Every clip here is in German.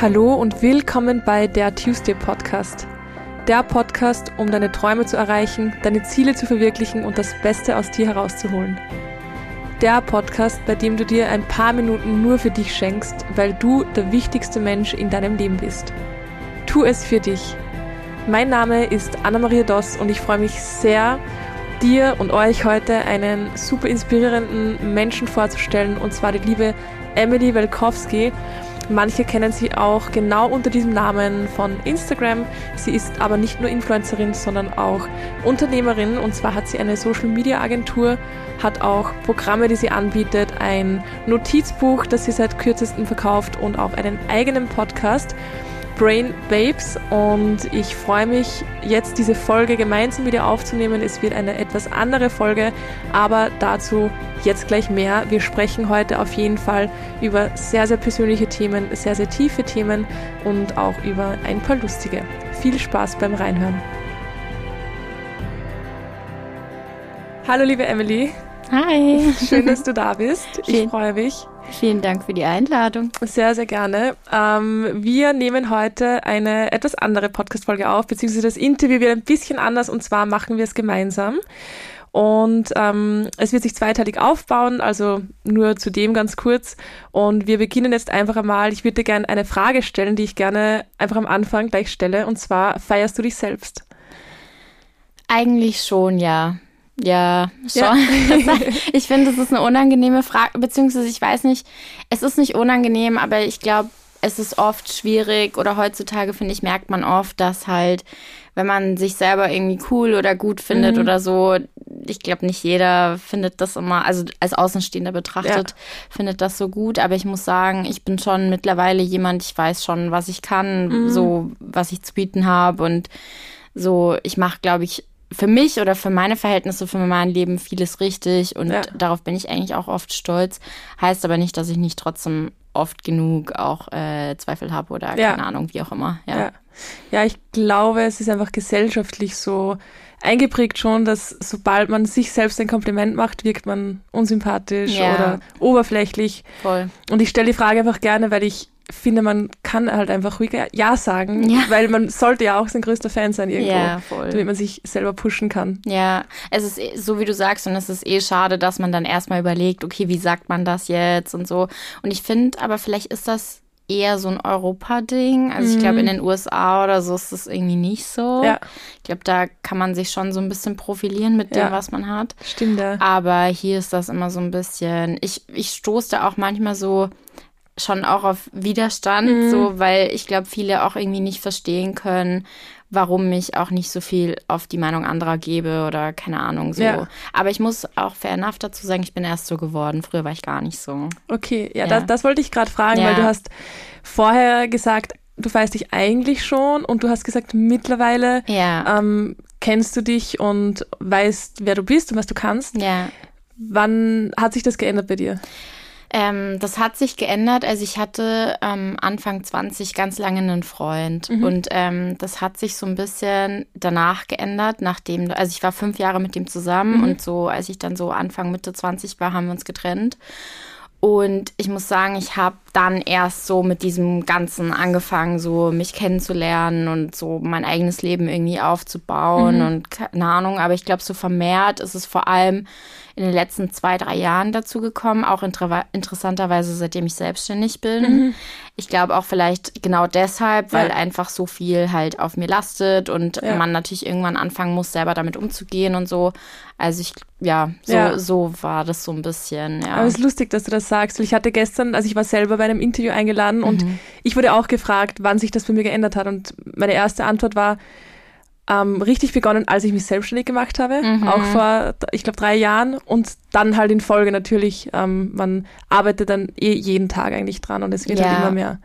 Hallo und willkommen bei der Tuesday Podcast. Der Podcast, um deine Träume zu erreichen, deine Ziele zu verwirklichen und das Beste aus dir herauszuholen. Der Podcast, bei dem du dir ein paar Minuten nur für dich schenkst, weil du der wichtigste Mensch in deinem Leben bist. Tu es für dich. Mein Name ist Anna-Maria Doss und ich freue mich sehr, dir und euch heute einen super inspirierenden Menschen vorzustellen, und zwar die liebe Emily Welkowski. Manche kennen sie auch genau unter diesem Namen von Instagram. Sie ist aber nicht nur Influencerin, sondern auch Unternehmerin. Und zwar hat sie eine Social Media Agentur, hat auch Programme, die sie anbietet, ein Notizbuch, das sie seit kürzestem verkauft und auch einen eigenen Podcast. Brain Babes und ich freue mich, jetzt diese Folge gemeinsam wieder aufzunehmen. Es wird eine etwas andere Folge, aber dazu jetzt gleich mehr. Wir sprechen heute auf jeden Fall über sehr, sehr persönliche Themen, sehr, sehr tiefe Themen und auch über ein paar lustige. Viel Spaß beim Reinhören. Hallo liebe Emily. Hi. Schön, dass du da bist. Ich freue mich. Vielen Dank für die Einladung. Sehr, sehr gerne. Ähm, wir nehmen heute eine etwas andere Podcast-Folge auf, beziehungsweise das Interview wird ein bisschen anders und zwar machen wir es gemeinsam. Und ähm, es wird sich zweiteilig aufbauen, also nur zu dem ganz kurz. Und wir beginnen jetzt einfach einmal. Ich würde dir gerne eine Frage stellen, die ich gerne einfach am Anfang gleich stelle. Und zwar, feierst du dich selbst? Eigentlich schon, ja. Ja, schon. Ja. ich finde, das ist eine unangenehme Frage, beziehungsweise ich weiß nicht, es ist nicht unangenehm, aber ich glaube, es ist oft schwierig oder heutzutage, finde ich, merkt man oft, dass halt, wenn man sich selber irgendwie cool oder gut findet mhm. oder so, ich glaube, nicht jeder findet das immer, also als Außenstehender betrachtet, ja. findet das so gut. Aber ich muss sagen, ich bin schon mittlerweile jemand, ich weiß schon, was ich kann, mhm. so was ich zu bieten habe und so, ich mache, glaube ich, für mich oder für meine Verhältnisse, für mein Leben vieles richtig und ja. darauf bin ich eigentlich auch oft stolz. Heißt aber nicht, dass ich nicht trotzdem oft genug auch äh, Zweifel habe oder ja. keine Ahnung, wie auch immer. Ja. ja. Ja. ich glaube, es ist einfach gesellschaftlich so eingeprägt schon, dass sobald man sich selbst ein Kompliment macht, wirkt man unsympathisch oder oberflächlich. Voll. Und ich stelle die Frage einfach gerne, weil ich finde, man kann halt einfach ruhig Ja sagen, ja. weil man sollte ja auch sein größter Fan sein irgendwo, ja, damit man sich selber pushen kann. Ja, es ist eh, so, wie du sagst, und es ist eh schade, dass man dann erstmal überlegt, okay, wie sagt man das jetzt und so. Und ich finde, aber vielleicht ist das eher so ein Europa-Ding. Also ich glaube, in mhm. den USA oder so ist das irgendwie nicht so. Ja. Ich glaube, da kann man sich schon so ein bisschen profilieren mit dem, ja. was man hat. Stimmt, ja. Aber hier ist das immer so ein bisschen, ich, ich stoße da auch manchmal so schon auch auf Widerstand, mhm. so, weil ich glaube, viele auch irgendwie nicht verstehen können, warum ich auch nicht so viel auf die Meinung anderer gebe oder keine Ahnung so. Ja. Aber ich muss auch fair enough dazu sagen, ich bin erst so geworden. Früher war ich gar nicht so. Okay, ja, ja. Das, das wollte ich gerade fragen, ja. weil du hast vorher gesagt, du weißt dich eigentlich schon und du hast gesagt, mittlerweile ähm, kennst du dich und weißt, wer du bist und was du kannst. Ja. Wann hat sich das geändert bei dir? Ähm, das hat sich geändert. Also ich hatte ähm, Anfang 20 ganz lange einen Freund mhm. und ähm, das hat sich so ein bisschen danach geändert, nachdem, also ich war fünf Jahre mit dem zusammen mhm. und so, als ich dann so Anfang Mitte 20 war, haben wir uns getrennt. Und ich muss sagen, ich habe dann erst so mit diesem Ganzen angefangen, so mich kennenzulernen und so mein eigenes Leben irgendwie aufzubauen mhm. und keine Ahnung. Aber ich glaube, so vermehrt ist es vor allem in den letzten zwei, drei Jahren dazu gekommen, auch inter interessanterweise, seitdem ich selbstständig bin. Mhm. Ich glaube auch vielleicht genau deshalb, weil ja. einfach so viel halt auf mir lastet und ja. man natürlich irgendwann anfangen muss, selber damit umzugehen und so. Also ich, ja, so, ja. so war das so ein bisschen, ja. Aber es ist lustig, dass du das sagst, weil ich hatte gestern, also ich war selber bei einem Interview eingeladen mhm. und ich wurde auch gefragt, wann sich das bei mir geändert hat und meine erste Antwort war, ähm, richtig begonnen, als ich mich selbstständig gemacht habe, mhm. auch vor, ich glaube, drei Jahren. Und dann halt in Folge natürlich, ähm, man arbeitet dann eh jeden Tag eigentlich dran und es wird halt ja. halt immer mehr.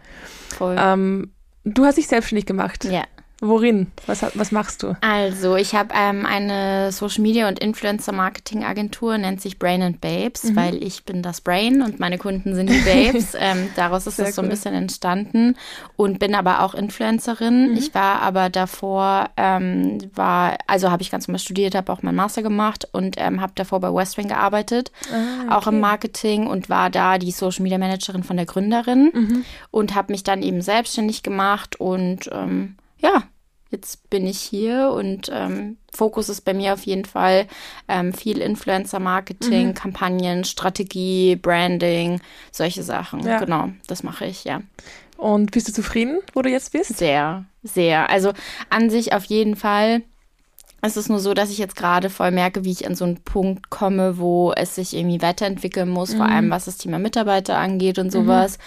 Voll. Ähm, du hast dich selbstständig gemacht. Ja. Worin? Was, was machst du? Also, ich habe ähm, eine Social Media und Influencer Marketing Agentur, nennt sich Brain and Babes, mhm. weil ich bin das Brain und meine Kunden sind die Babes. ähm, daraus ist es so ein bisschen entstanden und bin aber auch Influencerin. Mhm. Ich war aber davor, ähm, war, also habe ich ganz normal studiert, habe auch meinen Master gemacht und ähm, habe davor bei Westwing gearbeitet, ah, okay. auch im Marketing und war da die Social Media Managerin von der Gründerin mhm. und habe mich dann eben selbstständig gemacht und ähm, ja, jetzt bin ich hier und ähm, Fokus ist bei mir auf jeden Fall ähm, viel Influencer-Marketing, mhm. Kampagnen, Strategie, Branding, solche Sachen. Ja. Genau, das mache ich, ja. Und bist du zufrieden, wo du jetzt bist? Sehr, sehr. Also an sich auf jeden Fall. Es ist nur so, dass ich jetzt gerade voll merke, wie ich an so einen Punkt komme, wo es sich irgendwie weiterentwickeln muss, mhm. vor allem was das Thema Mitarbeiter angeht und mhm. sowas. Mhm.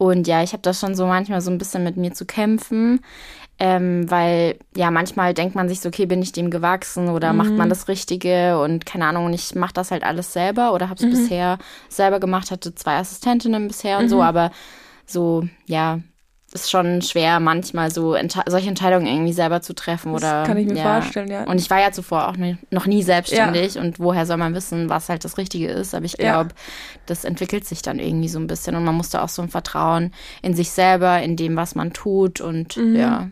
Und ja, ich habe das schon so manchmal so ein bisschen mit mir zu kämpfen. Ähm, weil ja, manchmal denkt man sich so, okay, bin ich dem gewachsen oder mhm. macht man das Richtige und keine Ahnung, ich mache das halt alles selber oder habe es mhm. bisher selber gemacht, hatte zwei Assistentinnen bisher und mhm. so, aber so, ja, ist schon schwer, manchmal so ente solche Entscheidungen irgendwie selber zu treffen. Oder, das kann ich mir ja. vorstellen, ja. Und ich war ja zuvor auch noch nie selbstständig ja. und woher soll man wissen, was halt das Richtige ist. Aber ich glaube, ja. das entwickelt sich dann irgendwie so ein bisschen und man muss da auch so ein Vertrauen in sich selber, in dem, was man tut und mhm. ja.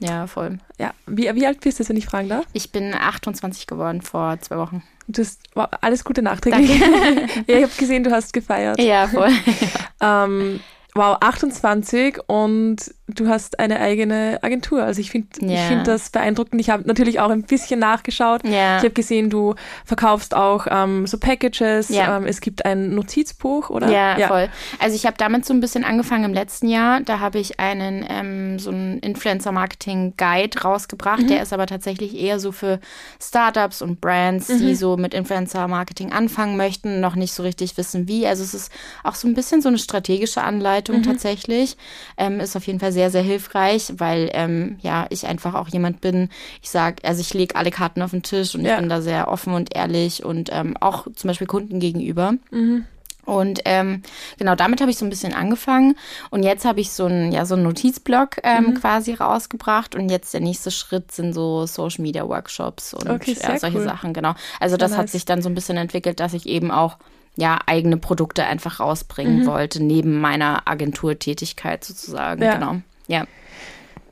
Ja, voll. Ja, wie, wie alt bist du, wenn ich fragen darf? Ich bin 28 geworden vor zwei Wochen. Du hast, wow, alles Gute nachträglich. ja, ich habe gesehen, du hast gefeiert. Ja, voll. ähm, wow, 28 und du hast eine eigene Agentur. Also ich finde yeah. ich find das beeindruckend. Ich habe natürlich auch ein bisschen nachgeschaut. Yeah. Ich habe gesehen, du verkaufst auch ähm, so Packages. Yeah. Ähm, es gibt ein Notizbuch, oder? Ja, ja. voll. Also ich habe damit so ein bisschen angefangen im letzten Jahr. Da habe ich einen ähm, so einen Influencer-Marketing-Guide rausgebracht. Mhm. Der ist aber tatsächlich eher so für Startups und Brands, mhm. die so mit Influencer-Marketing anfangen möchten, noch nicht so richtig wissen, wie. Also es ist auch so ein bisschen so eine strategische Anleitung mhm. tatsächlich. Ähm, ist auf jeden Fall sehr sehr, sehr hilfreich, weil ähm, ja, ich einfach auch jemand bin, ich sage, also ich lege alle Karten auf den Tisch und ja. ich bin da sehr offen und ehrlich und ähm, auch zum Beispiel Kunden gegenüber. Mhm. Und ähm, genau damit habe ich so ein bisschen angefangen. Und jetzt habe ich so einen ja, so einen Notizblock ähm, mhm. quasi rausgebracht. Und jetzt der nächste Schritt sind so Social Media Workshops und okay, ja, solche cool. Sachen, genau. Also das nice. hat sich dann so ein bisschen entwickelt, dass ich eben auch ja, eigene Produkte einfach rausbringen mhm. wollte, neben meiner Agenturtätigkeit sozusagen. Ja. Genau. Ja.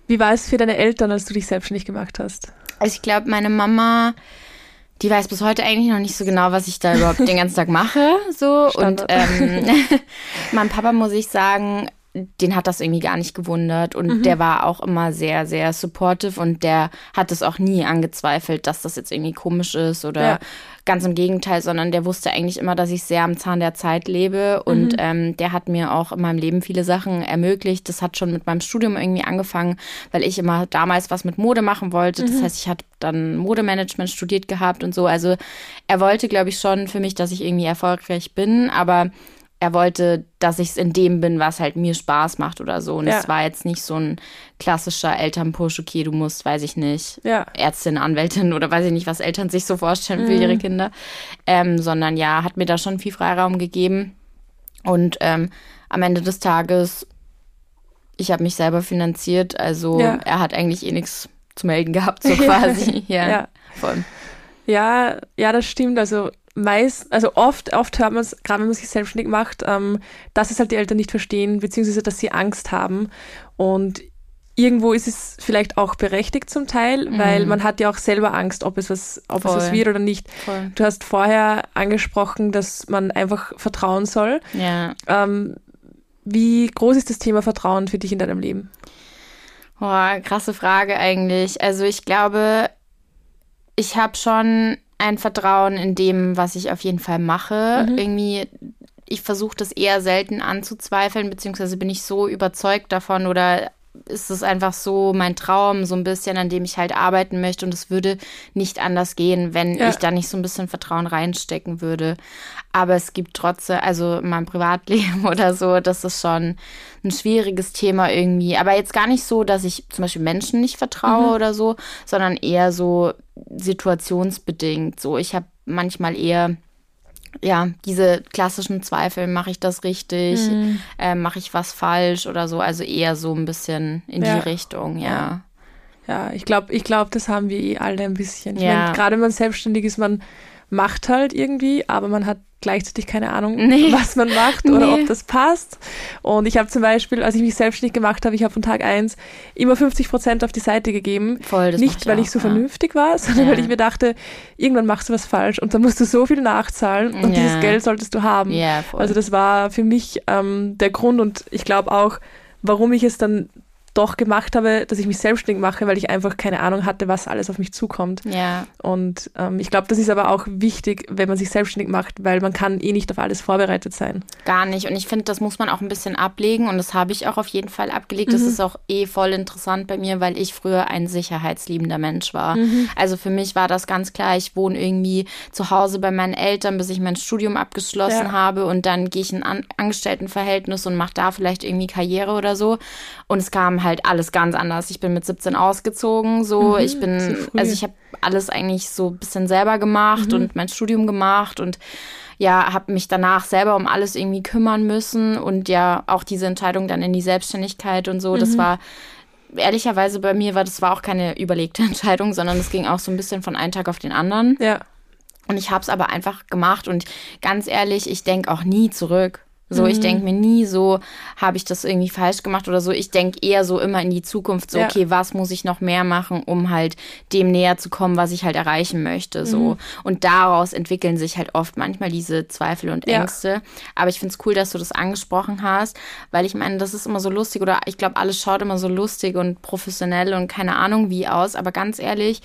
Wie war es für deine Eltern, als du dich selbstständig gemacht hast? Also ich glaube, meine Mama, die weiß bis heute eigentlich noch nicht so genau, was ich da überhaupt den ganzen Tag mache. So. Und ähm, mein Papa, muss ich sagen, den hat das irgendwie gar nicht gewundert und mhm. der war auch immer sehr, sehr supportive und der hat es auch nie angezweifelt, dass das jetzt irgendwie komisch ist oder ja. ganz im Gegenteil, sondern der wusste eigentlich immer, dass ich sehr am Zahn der Zeit lebe und mhm. ähm, der hat mir auch in meinem Leben viele Sachen ermöglicht. Das hat schon mit meinem Studium irgendwie angefangen, weil ich immer damals was mit Mode machen wollte. Das mhm. heißt, ich hatte dann Modemanagement studiert gehabt und so. Also er wollte, glaube ich, schon für mich, dass ich irgendwie erfolgreich bin, aber er wollte, dass ich es in dem bin, was halt mir Spaß macht oder so. Und ja. es war jetzt nicht so ein klassischer Elternpush, okay, du musst, weiß ich nicht, ja. Ärztin, Anwältin oder weiß ich nicht, was Eltern sich so vorstellen mhm. für ihre Kinder. Ähm, sondern ja, hat mir da schon viel Freiraum gegeben. Und ähm, am Ende des Tages, ich habe mich selber finanziert, also ja. er hat eigentlich eh nichts zu melden gehabt, so quasi. ja, ja. Voll. Ja, ja, das stimmt. Also meist, also oft, oft hört man es, gerade wenn man sich selbstständig macht, ähm, dass es halt die Eltern nicht verstehen, beziehungsweise dass sie Angst haben. Und irgendwo ist es vielleicht auch berechtigt zum Teil, mhm. weil man hat ja auch selber Angst, ob es was, ob es was wird oder nicht. Voll. Du hast vorher angesprochen, dass man einfach vertrauen soll. Ja. Ähm, wie groß ist das Thema Vertrauen für dich in deinem Leben? Boah, krasse Frage eigentlich. Also ich glaube, ich habe schon ein Vertrauen in dem, was ich auf jeden Fall mache. Mhm. Irgendwie, ich versuche das eher selten anzuzweifeln, beziehungsweise bin ich so überzeugt davon oder ist es einfach so mein Traum, so ein bisschen, an dem ich halt arbeiten möchte und es würde nicht anders gehen, wenn ja. ich da nicht so ein bisschen Vertrauen reinstecken würde. Aber es gibt trotzdem, also in meinem Privatleben oder so, das ist schon ein schwieriges Thema irgendwie. Aber jetzt gar nicht so, dass ich zum Beispiel Menschen nicht vertraue mhm. oder so, sondern eher so situationsbedingt. So, ich habe manchmal eher ja, diese klassischen Zweifel, mache ich das richtig, mhm. äh, mache ich was falsch oder so, also eher so ein bisschen in ja. die Richtung, ja. Ja, ich glaube, ich glaub, das haben wir eh alle ein bisschen. Ich Ja. meine, gerade wenn man selbstständig ist, man macht halt irgendwie, aber man hat gleichzeitig keine Ahnung, Nee. was man macht oder Nee. ob das passt. Und ich habe zum Beispiel, als ich mich selbstständig gemacht habe, ich habe von Tag eins immer 50 Prozent auf die Seite gegeben. Voll, das Nicht, weil auch, ich so ja. vernünftig war, sondern Ja. weil ich mir dachte, irgendwann machst du was falsch und dann musst du so viel nachzahlen und Ja. dieses Geld solltest du haben. Also das war für mich ähm, der Grund und ich glaube auch, warum ich es dann doch gemacht habe, dass ich mich selbstständig mache, weil ich einfach keine Ahnung hatte, was alles auf mich zukommt. ja, Und ähm, ich glaube, das ist aber auch wichtig, wenn man sich selbstständig macht, weil man kann eh nicht auf alles vorbereitet sein. gar nicht. Und ich finde, das muss man auch ein bisschen ablegen und das habe ich auch auf jeden Fall abgelegt. Das ist auch eh voll interessant bei mir, weil ich früher ein sicherheitsliebender Mensch war. Also für mich war das ganz klar, ich wohne irgendwie zu Hause bei meinen Eltern, bis ich mein Studium abgeschlossen Ja. habe und dann gehe ich in ein An Angestelltenverhältnis und mache da vielleicht irgendwie Karriere oder so. Und es kam halt alles ganz anders. Ich bin mit 17 ausgezogen, so ich so bin, also ich habe alles eigentlich so ein bisschen selber gemacht und mein Studium gemacht und ja, habe mich danach selber um alles irgendwie kümmern müssen und ja, auch diese Entscheidung dann in die Selbstständigkeit und so, das war ehrlicherweise bei mir war das war auch keine überlegte Entscheidung, sondern es ging auch so ein bisschen von einem Tag auf den anderen Ja. und ich habe es aber einfach gemacht und ganz ehrlich, ich denke auch nie zurück. So, ich denke mir nie so, habe ich das irgendwie falsch gemacht oder so. Ich denke eher so immer in die Zukunft, so, Ja. okay, was muss ich noch mehr machen, um halt dem näher zu kommen, was ich halt erreichen möchte, so. Und daraus entwickeln sich halt oft manchmal diese Zweifel und Ja. Ängste. Aber ich finde es cool, dass du das angesprochen hast, weil ich meine, das ist immer so lustig oder ich glaube, alles schaut immer so lustig und professionell und keine Ahnung wie aus. Aber ganz ehrlich,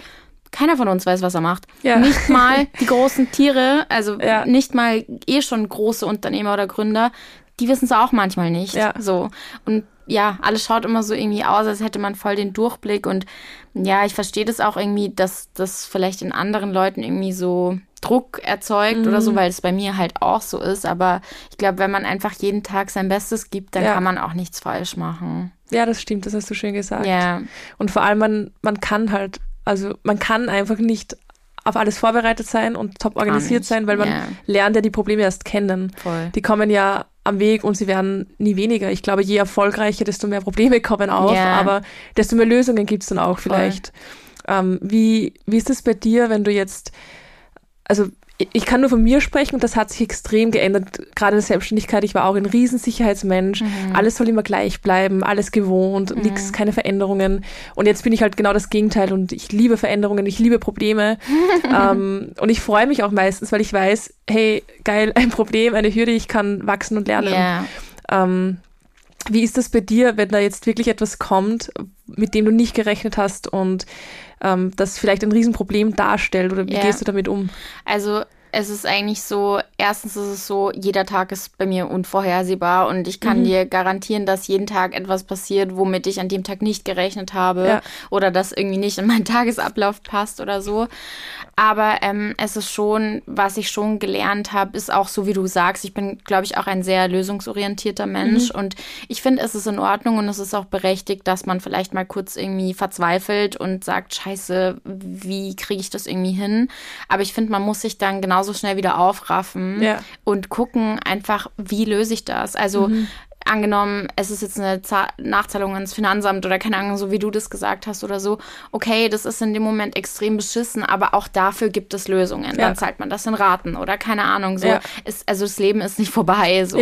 keiner von uns weiß, was er macht. Ja. Nicht mal die großen Tiere, also Ja. nicht mal eh schon große Unternehmer oder Gründer, die wissen es auch manchmal nicht. Ja. So. Und ja, alles schaut immer so irgendwie aus, als hätte man voll den Durchblick. Und ja, ich verstehe das auch irgendwie, dass das vielleicht in anderen Leuten irgendwie so Druck erzeugt oder Mhm. so, weil es bei mir halt auch so ist. Aber ich glaube, wenn man einfach jeden Tag sein Bestes gibt, dann Ja. kann man auch nichts falsch machen. ja, das stimmt, das hast du schön gesagt. Ja. Und vor allem, man, man kann halt, also man kann einfach nicht auf alles vorbereitet sein und top organisiert sein, weil man Ja. lernt ja die Probleme erst kennen. Voll. Die kommen ja am Weg und sie werden nie weniger. Ich glaube, je erfolgreicher, desto mehr Probleme kommen auf, Ja. aber desto mehr Lösungen gibt es dann auch vielleicht. Ähm, wie, wie ist es bei dir, wenn du jetzt, also ich- kann nur von mir sprechen und das hat sich extrem geändert, gerade in der Selbstständigkeit. Ich war auch ein Riesensicherheitsmensch. Mhm. Alles soll immer gleich bleiben, alles gewohnt, nix, keine Veränderungen. Und jetzt bin ich halt genau das Gegenteil und ich liebe Veränderungen, ich liebe Probleme. ähm, und ich freue mich auch meistens, weil ich weiß, hey, geil, ein Problem, eine Hürde, ich kann wachsen und lernen. Ja. Ähm, wie ist das bei dir, wenn da jetzt wirklich etwas kommt, mit dem du nicht gerechnet hast und ähm, das vielleicht ein Riesenproblem darstellt oder wie Ja. gehst du damit um? Also es ist eigentlich so, erstens ist es so, jeder Tag ist bei mir unvorhersehbar und ich kann dir garantieren, dass jeden Tag etwas passiert, womit ich an dem Tag nicht gerechnet habe Ja. oder das irgendwie nicht in meinen Tagesablauf passt oder so. Aber ähm, es ist schon, was ich schon gelernt habe, ist auch so, wie du sagst, ich bin, glaube ich, auch ein sehr lösungsorientierter Mensch und ich finde, es ist in Ordnung und es ist auch berechtigt, dass man vielleicht mal kurz irgendwie verzweifelt und sagt, scheiße, wie kriege ich das irgendwie hin? Aber ich finde, man muss sich dann genauso schnell wieder aufraffen Ja. und gucken einfach, wie löse ich das? Also angenommen, es ist jetzt eine Za Nachzahlung ans Finanzamt oder keine Ahnung, so wie du das gesagt hast oder so. Okay, das ist in dem Moment extrem beschissen, aber auch dafür gibt es Lösungen. Ja. Dann zahlt man das in Raten oder keine Ahnung. So, Ja. ist, also das Leben ist nicht vorbei. So.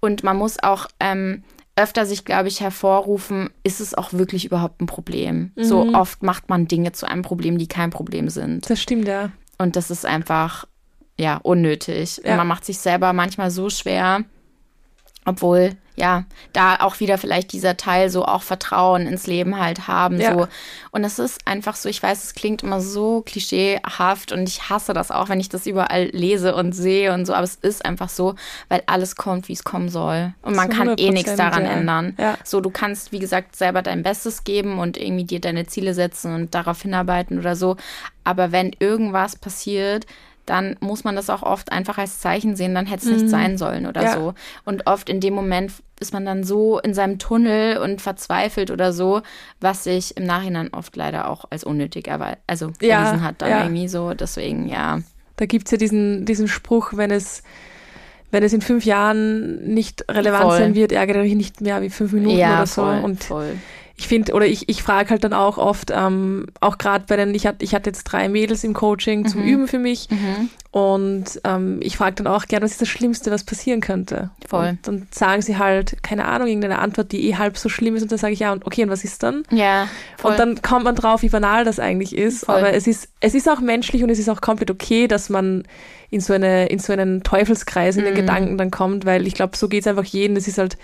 Und man muss auch ähm, öfter sich, glaube ich, hervorrufen, ist es auch wirklich überhaupt ein Problem? So Mhm. oft macht man Dinge zu einem Problem, die kein Problem sind. Das stimmt, ja. Und das ist einfach, ja, unnötig. Ja. Man macht sich selber manchmal so schwer, obwohl, ja, da auch wieder vielleicht dieser Teil so auch Vertrauen ins Leben halt haben. Ja. So. Und es ist einfach so, ich weiß, es klingt immer so klischeehaft und ich hasse das auch, wenn ich das überall lese und sehe und so, aber es ist einfach so, weil alles kommt, wie es kommen soll. Und man kann eh nichts 100%, daran ja. ändern. Ja. So, du kannst, wie gesagt, selber dein Bestes geben und irgendwie dir deine Ziele setzen und darauf hinarbeiten oder so. Aber wenn irgendwas passiert, dann muss man das auch oft einfach als Zeichen sehen, dann hätte es nicht sein sollen oder Mhm. Ja. so. Und oft in dem Moment ist man dann so in seinem Tunnel und verzweifelt oder so, was sich im Nachhinein oft leider auch als unnötig erwe also Ja, erwiesen hat dann ja. irgendwie so. Deswegen, ja. Da gibt's ja diesen, diesen Spruch, wenn es, wenn es in fünf Jahren nicht relevant Voll. sein wird, ärgere dich nicht mehr wie fünf Minuten ja, oder so. voll, Und voll. Ich finde, oder ich, ich frage halt dann auch oft, ähm, auch gerade bei den, ich hatte, ich hatte jetzt drei Mädels im Coaching zum Mhm. Üben für mich Mhm. und ähm, ich frage dann auch gerne, was ist das Schlimmste, was passieren könnte? Voll. Und dann sagen sie halt, keine Ahnung, irgendeine Antwort, die eh halb so schlimm ist und dann sage ich, ja, und okay, und was ist dann? Ja, voll. Und dann kommt man drauf, wie banal das eigentlich ist. Voll. Aber es ist, es ist auch menschlich und es ist auch komplett okay, dass man in so, eine, in so einen Teufelskreis in den Mhm. Gedanken dann kommt, weil ich glaube, so geht es einfach jedem. Es ist halt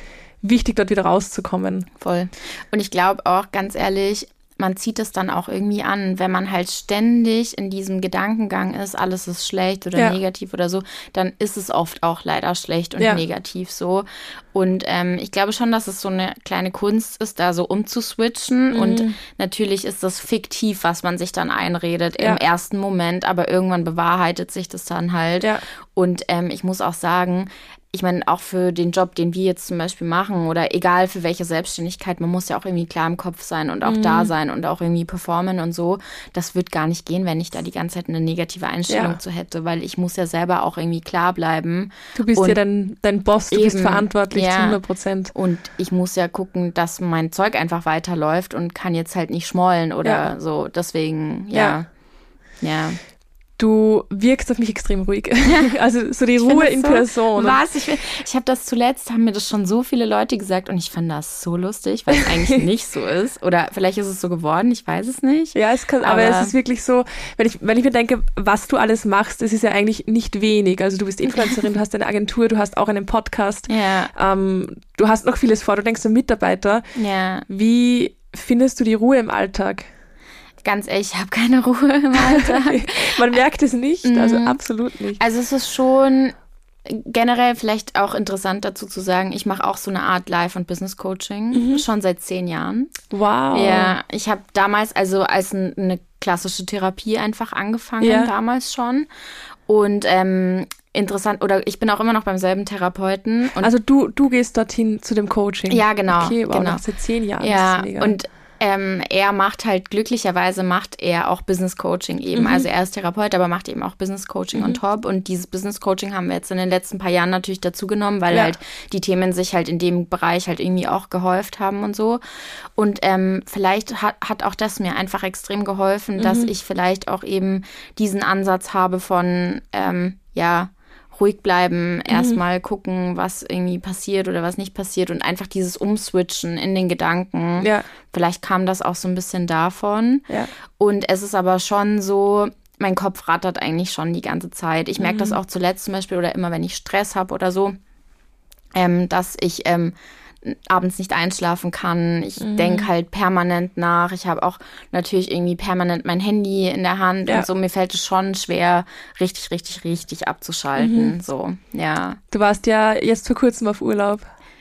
wichtig, dort wieder rauszukommen. Voll. Und ich glaube auch, ganz ehrlich, man zieht es dann auch irgendwie an, wenn man halt ständig in diesem Gedankengang ist, alles ist schlecht oder Ja. negativ oder so, dann ist es oft auch leider schlecht und Ja. negativ so. Und ähm, ich glaube schon, dass es so eine kleine Kunst ist, da so umzuswitchen. Mhm. Und natürlich ist das fiktiv, was man sich dann einredet Ja. im ersten Moment, aber irgendwann bewahrheitet sich das dann halt. Ja. Und ähm, ich muss auch sagen, ich meine, auch für den Job, den wir jetzt zum Beispiel machen oder egal für welche Selbstständigkeit, man muss ja auch irgendwie klar im Kopf sein und auch Mhm. da sein und auch irgendwie performen und so. Das wird gar nicht gehen, wenn ich da die ganze Zeit eine negative Einstellung Ja. zu hätte, weil ich muss ja selber auch irgendwie klar bleiben. Du bist Und ja dein, dein Boss, du bist eben, verantwortlich ja. zu 100 Prozent. Und ich muss ja gucken, dass mein Zeug einfach weiterläuft und kann jetzt halt nicht schmollen oder Ja. so. Deswegen, ja. Ja. Du wirkst auf mich extrem ruhig. Also so die Ich Ruhe in so, Person. Was? Ich, ich habe das zuletzt, haben mir das schon so viele Leute gesagt und ich fand das so lustig, weil es eigentlich nicht so ist. Oder vielleicht ist es so geworden, ich weiß es nicht. Ja, es kann, aber, Aber- es ist wirklich so, wenn ich, wenn ich mir denke, was du alles machst, es ist ja eigentlich nicht wenig. Also du bist Influencerin, du hast eine Agentur, du hast auch einen Podcast, Ja, ähm, du hast noch vieles vor, du denkst an Mitarbeiter. ja. Wie findest du die Ruhe im Alltag? Ganz ehrlich, ich habe keine Ruhe im Alltag. Man merkt es nicht, also Mhm. absolut nicht. Also es ist schon generell vielleicht auch interessant dazu zu sagen, ich mache auch so eine Art Life- und Business-Coaching schon seit zehn Jahren. Wow. Ja, ich habe damals also als ein, eine klassische Therapie einfach angefangen, Ja. damals schon. Und ähm, interessant, oder ich bin auch immer noch beim selben Therapeuten. Also du, du gehst dorthin zu dem Coaching. Ja, genau, Okay, wow, genau. nach seit zehn Jahren. ja, und ähm, er macht halt, glücklicherweise macht er auch Business Coaching eben. Mhm. Also er ist Therapeut, aber macht eben auch Business Coaching on top. Und dieses Business Coaching haben wir jetzt in den letzten paar Jahren natürlich dazu genommen, weil Ja. halt die Themen sich halt in dem Bereich halt irgendwie auch gehäuft haben und so. Und ähm, vielleicht hat, hat auch das mir einfach extrem geholfen, dass Mhm. ich vielleicht auch eben diesen Ansatz habe von, ähm, ja, ruhig bleiben, Mhm. erstmal gucken, was irgendwie passiert oder was nicht passiert und einfach dieses Umswitchen in den Gedanken. ja, Vielleicht kam das auch so ein bisschen davon. ja. Und es ist aber schon so, mein Kopf rattert eigentlich schon die ganze Zeit. Ich merke Mhm. das auch zuletzt zum Beispiel oder immer, wenn ich Stress habe oder so, ähm, dass ich ähm, abends nicht einschlafen kann. Ich Mhm. denke halt permanent nach. Ich habe auch natürlich irgendwie permanent mein Handy in der Hand Ja. und so. Mir fällt es schon schwer, richtig, richtig, richtig abzuschalten. Mhm. So, ja. Du warst ja jetzt vor kurzem auf Urlaub.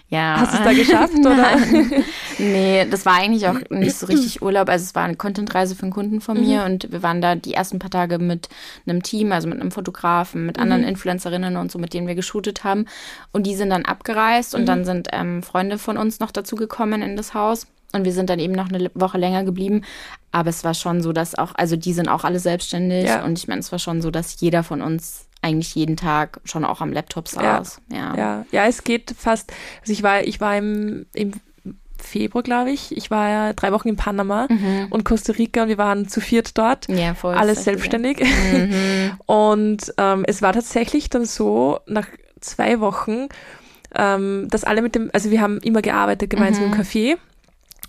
Ja. Hast du es da geschafft, oder? Nee, das war eigentlich auch nicht so richtig Urlaub. Also es war eine Contentreise für einen Kunden von mir und wir waren da die ersten paar Tage mit einem Team, also mit einem Fotografen, mit anderen Influencerinnen und so, mit denen wir geshootet haben. Und die sind dann abgereist und dann sind ähm, Freunde von uns noch dazu gekommen in das Haus. Und wir sind dann eben noch eine Woche länger geblieben. Aber es war schon so, dass auch, also die sind auch alle selbstständig. Ja. Und ich meine, es war schon so, dass jeder von uns eigentlich jeden Tag schon auch am Laptop saß. Ja. Ja, ja, es geht fast. Also ich war, ich war im, im Februar, glaube ich. Ich war ja drei Wochen in Panama und Costa Rica und wir waren zu viert dort. Ja, voll. Alles selbstständig. Mhm. Und ähm, es war tatsächlich dann so, nach zwei Wochen, ähm, dass alle mit dem, also wir haben immer gearbeitet gemeinsam Mhm. im Café.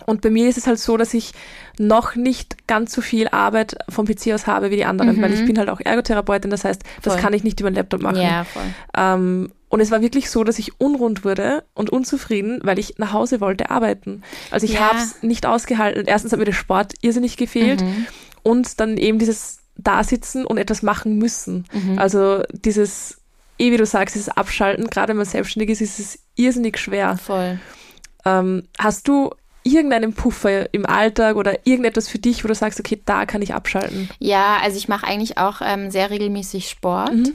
Und bei mir ist es halt so, dass ich noch nicht ganz so viel Arbeit vom PC aus habe wie die anderen, weil ich bin halt auch Ergotherapeutin, das heißt, das Mhm. Voll. kann ich nicht über den Laptop machen. Ja, voll. Ähm, und es war wirklich so, dass ich unrund wurde und unzufrieden, weil ich nach Hause wollte arbeiten. Also ich Ja. habe es nicht ausgehalten. Erstens hat mir der Sport irrsinnig gefehlt Mhm. und dann eben dieses Dasitzen und etwas machen müssen. Mhm. Also dieses, eh wie du sagst, dieses Abschalten, gerade wenn man selbstständig ist, ist es irrsinnig schwer. Voll. Ähm, hast du irgendeinen Puffer im Alltag oder irgendetwas für dich, wo du sagst, okay, da kann ich abschalten? Ja, also ich mache eigentlich auch ähm, sehr regelmäßig Sport. Mhm.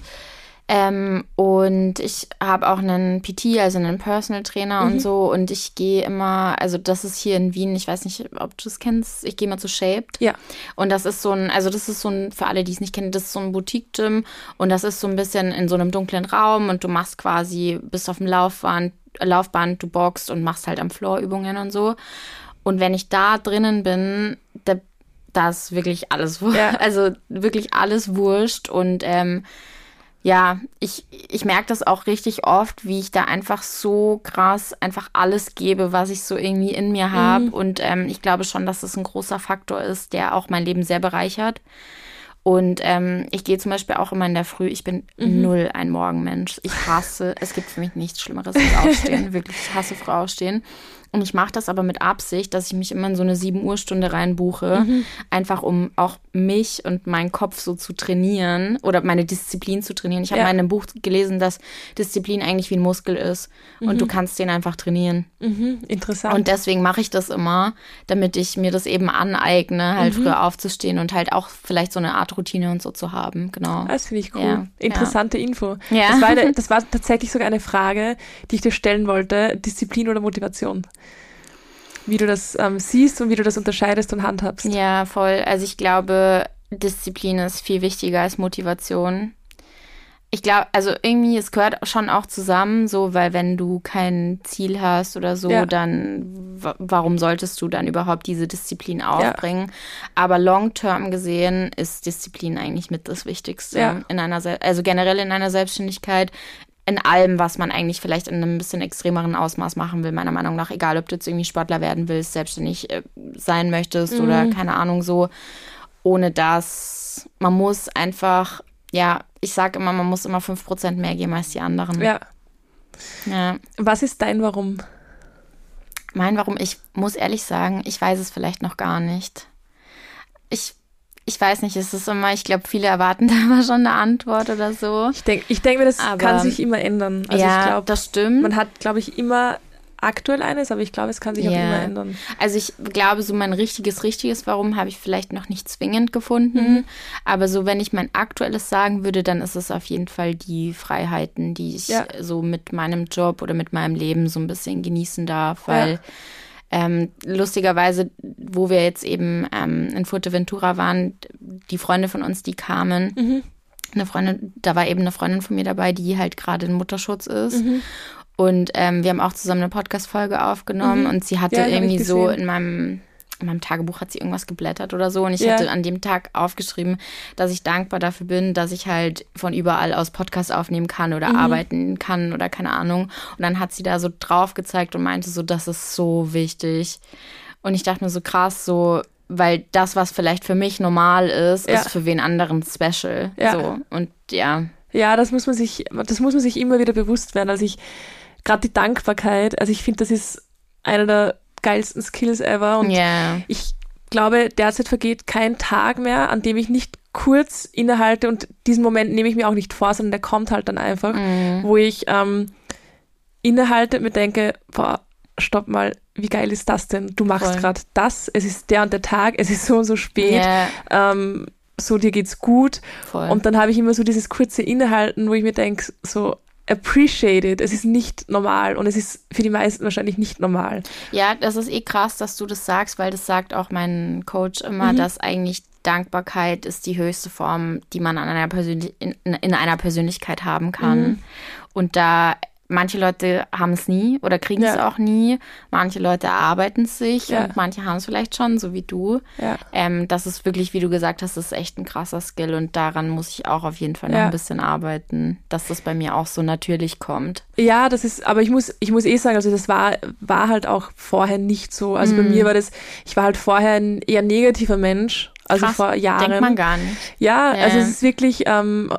Ähm, und ich habe auch einen PT, also einen Personal Trainer Mhm. und so. Und ich gehe immer, also das ist hier in Wien, ich weiß nicht, ob du es kennst, ich gehe mal zu Shaped. Ja. Und das ist so ein, also das ist so ein, für alle, die es nicht kennen, das ist so ein Boutique-Gym. Und das ist so ein bisschen in so einem dunklen Raum und du machst quasi, bist auf dem Laufband, Laufband, du boxst und machst halt am Floor Übungen und so. Und wenn ich da drinnen bin, da, da ist wirklich alles wurscht. Ja. Also wirklich alles wurscht. Und ähm, ja, ich, ich merke das auch richtig oft, wie ich da einfach so krass einfach alles gebe, was ich so irgendwie in mir habe. Mhm. Und ähm, ich glaube schon, dass das ein großer Faktor ist, der auch mein Leben sehr bereichert. Und ähm, ich gehe zum Beispiel auch immer in der Früh. Ich bin mhm. null ein Morgenmensch. Ich hasse, es gibt für mich nichts Schlimmeres als Aufstehen. Wirklich, ich hasse früh Aufstehen. Und ich mache das aber mit Absicht, dass ich mich immer in so eine 7 Uhr Stunde reinbuche, mhm. einfach um auch mich und meinen Kopf so zu trainieren oder meine Disziplin zu trainieren. Ich habe ja. mal in einem Buch gelesen, dass Disziplin eigentlich wie ein Muskel ist mhm. und du kannst den einfach trainieren. Mhm. Interessant. Und deswegen mache ich das immer, damit ich mir das eben aneigne, halt mhm. früher aufzustehen und halt auch vielleicht so eine Art Routine und so zu haben. Genau. Das finde ich cool. Ja. Interessante ja. Info. Ja. Das, war das war tatsächlich sogar eine Frage, die ich dir stellen wollte. Disziplin oder Motivation? Wie du das ähm, siehst und wie du das unterscheidest und handhabst. Ja, voll. Also ich glaube, Disziplin ist viel wichtiger als Motivation. Ich glaube, also irgendwie, es gehört schon auch zusammen, so, weil wenn du kein Ziel hast oder so, ja. dann warum solltest du dann überhaupt diese Disziplin aufbringen? Ja. Aber long-term gesehen ist Disziplin eigentlich mit das Wichtigste ja. in einer, also generell in einer Selbstständigkeit in allem, was man eigentlich vielleicht in einem bisschen extremeren Ausmaß machen will, meiner Meinung nach. Egal, ob du jetzt irgendwie Sportler werden willst, selbstständig äh, sein möchtest mhm. oder keine Ahnung so. Ohne das, man muss einfach, ja, ich sage immer, man muss immer 5% mehr geben als die anderen. Ja. ja. Was ist dein Warum? Mein Warum, ich muss ehrlich sagen, ich weiß es vielleicht noch gar nicht. Ich ich weiß nicht, es ist immer, ich glaube, viele erwarten da immer schon eine Antwort oder so. Ich denke ich denk mir, das aber, kann sich immer ändern. Also ja, ich glaub, das stimmt. Man hat, glaube ich, immer aktuell eines, aber ich glaube, es kann sich yeah. auch immer ändern. Also ich glaube, so mein richtiges, richtiges Warum habe ich vielleicht noch nicht zwingend gefunden. Mhm. Aber so, wenn ich mein aktuelles sagen würde, dann ist es auf jeden Fall die Freiheiten, die ich ja. so mit meinem Job oder mit meinem Leben so ein bisschen genießen darf, weil ja ähm, lustigerweise, wo wir jetzt eben ähm, in Fuerteventura waren, die Freunde von uns, die kamen, mhm. eine Freundin, da war eben eine Freundin von mir dabei, die halt gerade in Mutterschutz ist. Mhm. Und ähm, wir haben auch zusammen eine Podcast-Folge aufgenommen mhm. und sie hatte ja, irgendwie so in meinem in meinem Tagebuch hat sie irgendwas geblättert oder so. Und ich ja. hatte an dem Tag aufgeschrieben, dass ich dankbar dafür bin, dass ich halt von überall aus Podcast aufnehmen kann oder mhm. arbeiten kann oder keine Ahnung. Und dann hat sie da so drauf gezeigt und meinte so, das ist so wichtig. Und ich dachte mir so krass, so, weil das, was vielleicht für mich normal ist, ja. ist für wen anderen special. Ja. So. Und ja. Ja, das muss man sich, das muss man sich immer wieder bewusst werden. Also ich, gerade die Dankbarkeit, also ich finde, das ist einer der geilsten Skills ever. Und yeah. ich glaube, derzeit vergeht kein Tag mehr, an dem ich nicht kurz innehalte und diesen Moment nehme ich mir auch nicht vor, sondern der kommt halt dann einfach, mm. wo ich ähm, innehalte und mir denke, boah, stopp mal, wie geil ist das denn? Du machst gerade das, es ist der und der Tag, es ist so und so spät, yeah. ähm, so dir geht's gut. Voll. Und dann habe ich immer so dieses kurze Innehalten, wo ich mir denke, so, appreciate it. Es ist nicht normal und es ist für die meisten wahrscheinlich nicht normal. Ja, das ist eh krass, dass du das sagst, weil das sagt auch mein Coach immer, mhm. dass eigentlich Dankbarkeit ist die höchste Form, die man an einer Persönlich in, in einer Persönlichkeit haben kann. Mhm. Und da manche Leute haben es nie oder kriegen ja. es auch nie. Manche Leute erarbeiten es sich ja. und manche haben es vielleicht schon, so wie du. Ja. Ähm, das ist wirklich, wie du gesagt hast, das ist echt ein krasser Skill und daran muss ich auch auf jeden Fall noch ein bisschen arbeiten, dass das bei mir auch so natürlich kommt. Ja, das ist, aber ich muss, ich muss eh sagen, also das war, war halt auch vorher nicht so. Also mm. bei mir war das, ich war halt vorher ein eher negativer Mensch. Also Krass, vor Jahren. Denkt man gar nicht. Ja, also es ist wirklich, ähm,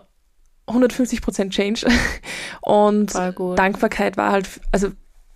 150 Prozent Change. Und Dankbarkeit war halt, also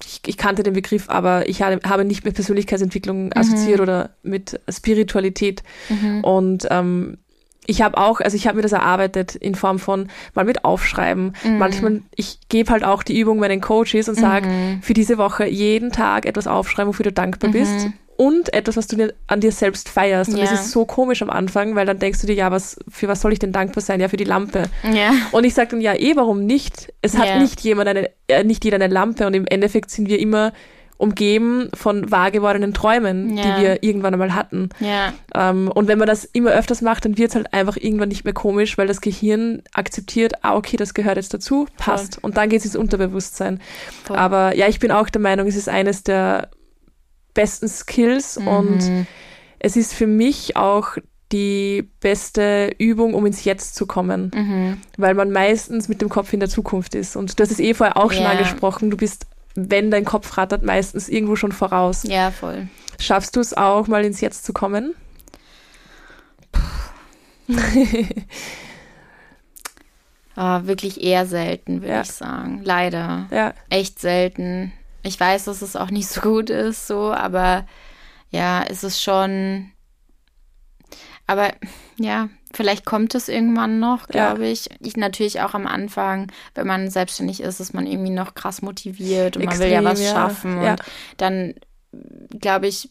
ich, ich, kannte den Begriff, aber ich habe nicht mit Persönlichkeitsentwicklung mhm. assoziiert oder mit Spiritualität. Mhm. Und ähm, ich habe auch, also ich habe mir das erarbeitet in Form von mal mit Aufschreiben. Mhm. Manchmal, ich gebe halt auch die Übung meinen Coaches und sage, mhm. für diese Woche jeden Tag etwas aufschreiben, wofür du dankbar bist mhm und etwas, was du dir, an dir selbst feierst. Und das ist so komisch am Anfang, weil dann denkst du dir, ja, was, für was soll ich denn dankbar sein? Ja, für die Lampe. Ja. Und ich sage dann, ja, eh, warum nicht? Es hat ja. nicht jemand eine, äh, nicht jeder eine Lampe und im Endeffekt sind wir immer umgeben von wahr gewordenen Träumen, ja. die wir irgendwann einmal hatten. Ja. Ähm, und wenn man das immer öfters macht, dann wird es halt einfach irgendwann nicht mehr komisch, weil das Gehirn akzeptiert, ah, okay, das gehört jetzt dazu, passt. Voll. Und dann geht es ins Unterbewusstsein. Voll. Aber ja, ich bin auch der Meinung, es ist eines der besten Skills Mhm. und es ist für mich auch die beste Übung, um ins Jetzt zu kommen, Mhm. weil man meistens mit dem Kopf in der Zukunft ist. Und du hast es eh vorher auch schon Ja. angesprochen, du bist, wenn dein Kopf rattert, meistens irgendwo schon voraus. Ja, voll. Schaffst du es auch, mal ins Jetzt zu kommen? Ah, wirklich eher selten, würde Ja. ich sagen. Leider. Ja, Echt selten. Ich weiß, dass es auch nicht so gut ist, so, aber ja, es ist schon. Aber ja, vielleicht kommt es irgendwann noch, Ja. glaube ich. Ich natürlich auch am Anfang, wenn man selbstständig ist, ist man irgendwie noch krass motiviert und man will ja Extrem, was ja. schaffen. Ja. Und dann, glaube ich,